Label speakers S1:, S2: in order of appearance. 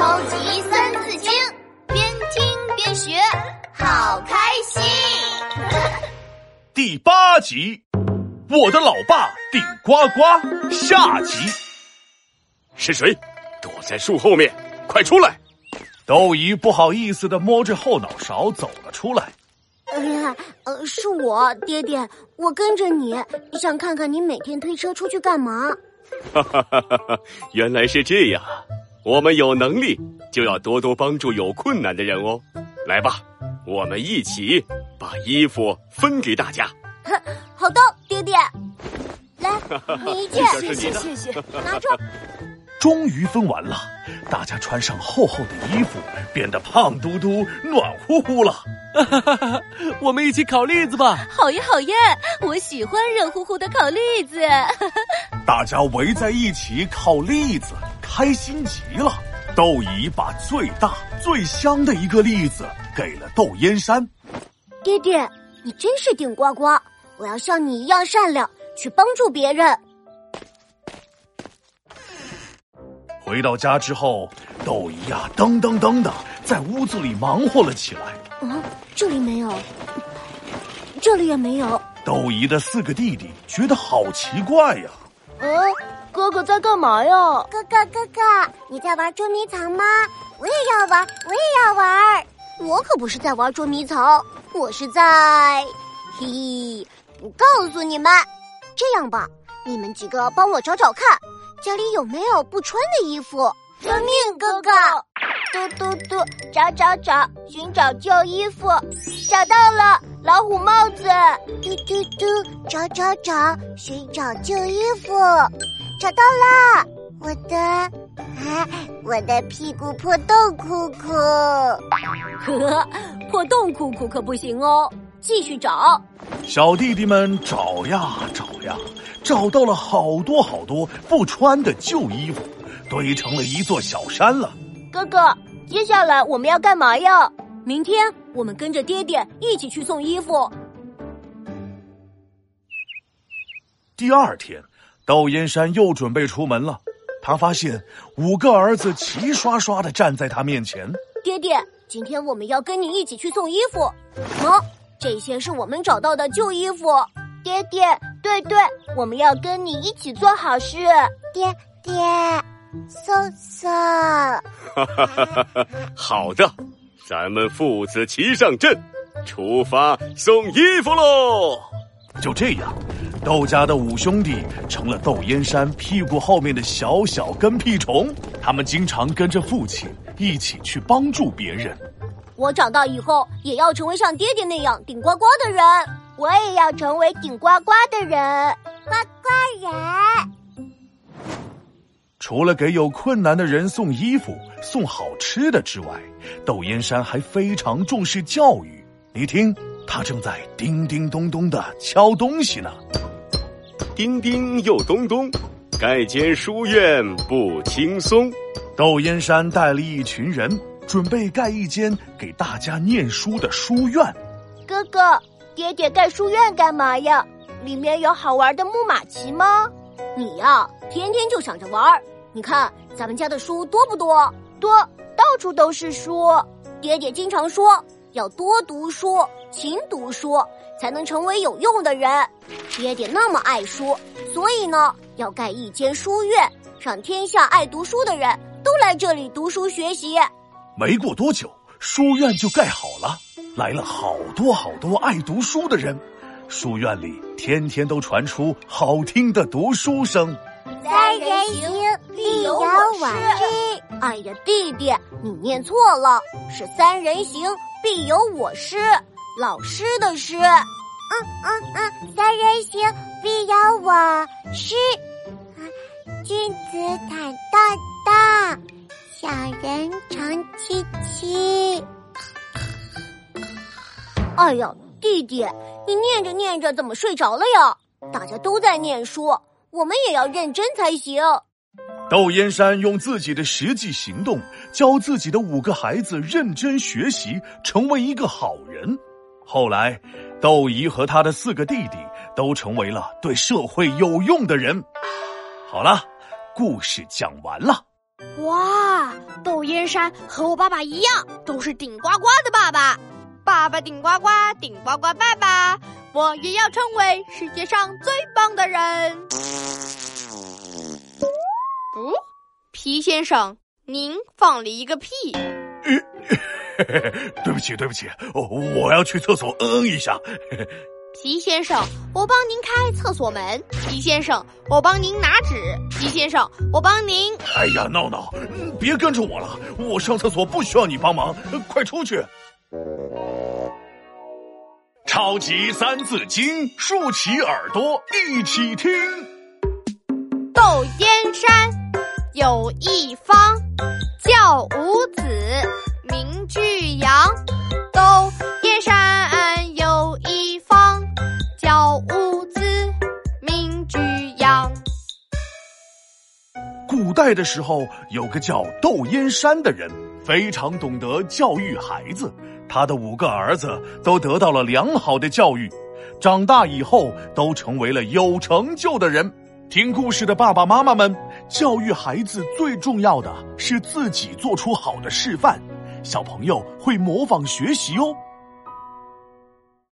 S1: 超级三字经，边听边学，好开心。
S2: 第八集，我的老爸顶呱呱下集。
S3: 是谁？躲在树后面，快出来！
S2: 豆姨不好意思的摸着后脑勺走了出来。
S4: 哎呀，呃，是我，爹爹，我跟着你，想看看你每天推车出去干嘛。
S3: 哈哈哈哈哈！原来是这样，我们有能力就要多多帮助有困难的人哦。来吧，我们一起把衣服分给大家。
S4: 好的，爹爹，来，你一件，
S3: 谢谢
S4: 谢谢，拿着。
S2: 终于分完了，大家穿上厚厚的衣服，变得胖嘟嘟、暖乎乎了。
S5: 哈哈哈！我们一起烤栗子吧！
S6: 好耶，好耶！我喜欢热乎乎的烤栗子。
S2: 大家围在一起烤栗子，开心极了。豆姨把最大、最香的一个栗子给了窦燕山。
S4: 爹爹，你真是顶呱呱！我要像你一样善良，去帮助别人。
S2: 回到家之后，豆姨呀，噔噔噔的在屋子里忙活了起来。
S4: 啊，这里没有，这里也没有。
S2: 豆姨的四个弟弟觉得好奇怪呀。
S7: 嗯，哥哥在干嘛呀？
S4: 哥哥，哥哥，你在玩捉迷藏吗？我也要玩，我也要玩。我可不是在玩捉迷藏，我是在……嘿，不告诉你们。这样吧，你们几个帮我找找看。家里有没有不穿的衣服？
S7: 遵命，哥哥。嘟嘟嘟，找找找，寻找旧衣服，找到了，老虎帽子。
S4: 嘟嘟嘟，找找找，寻找旧衣服，找到了，我的，啊，我的屁股破洞裤裤。
S6: 呵，破洞裤裤可不行哦，继续找。
S2: 小弟弟们找呀找呀。找到了好多好多不穿的旧衣服，堆成了一座小山了。
S7: 哥哥，接下来我们要干嘛呀？
S6: 明天我们跟着爹爹一起去送衣服。
S2: 第二天，窦燕山又准备出门了。他发现五个儿子齐刷刷的站在他面前。
S4: 爹爹，今天我们要跟你一起去送衣服。喏，这些是我们找到的旧衣服。
S7: 爹爹，对对，我们要跟你一起做好事。
S4: 爹爹，送送。
S3: 好的，咱们父子齐上阵，出发送衣服喽！
S2: 就这样，窦家的五兄弟成了窦燕山屁股后面的小小跟屁虫。他们经常跟着父亲一起去帮助别人。
S4: 我长大以后也要成为像爹爹那样顶呱呱的人。
S7: 我也要成为顶呱呱的人，
S4: 呱呱人。
S2: 除了给有困难的人送衣服、送好吃的之外，窦燕山还非常重视教育。你听，他正在叮叮咚咚的敲东西呢。
S3: 叮叮又咚咚，盖间书院不轻松。
S2: 窦燕山带了一群人，准备盖一间给大家念书的书院。
S7: 哥哥。爹爹盖书院干嘛呀？里面有好玩的木马骑吗？
S4: 你呀，天天就想着玩。你看咱们家的书多不多？
S7: 多，到处都是书。
S4: 爹爹经常说要多读书，勤读书，才能成为有用的人。爹爹那么爱书，所以呢，要盖一间书院，让天下爱读书的人都来这里读书学习。
S2: 没过多久，书院就盖好了。来了好多好多爱读书的人，书院里天天都传出好听的读书声。
S4: 三人行，必有我师。哎呀，弟弟，你念错了，是三人行，必有我师，老师的师。嗯嗯嗯，三人行，必有我师。君子坦荡荡，小人长戚戚。哎呀，弟弟，你念着念着怎么睡着了呀？大家都在念书，我们也要认真才行。
S2: 窦燕山用自己的实际行动教自己的五个孩子认真学习，成为一个好人。后来，窦姨和他的四个弟弟都成为了对社会有用的人。好了，故事讲完了。
S4: 哇，
S8: 窦燕山和我爸爸一样，都是顶呱呱的爸爸。爸爸顶呱呱，顶呱呱爸爸，我也要成为世界上最棒的人。皮先生，您放了一个屁。
S2: 对不起，对不起，我要去厕所嗯一下。
S8: 皮先生，我帮您开厕所门。皮先生，我帮您拿纸。皮先生，我帮您。
S2: 哎呀，闹闹，别跟着我了，我上厕所不需要你帮忙，快出去。超级三字经，竖起耳朵一起听。
S8: 窦燕山有一方，教五子，名俱扬。窦燕山有一方，教五子，名俱扬。
S2: 古代的时候，有个叫窦燕山的人，非常懂得教育孩子。他的五个儿子都得到了良好的教育，长大以后都成为了有成就的人。听故事的爸爸妈妈们，教育孩子最重要的是自己做出好的示范，小朋友会模仿学习哦。